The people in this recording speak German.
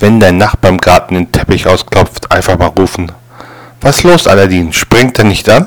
Wenn dein Nachbar im Garten den Teppich ausklopft, einfach mal rufen. Was los, Aladdin? Springt er nicht an?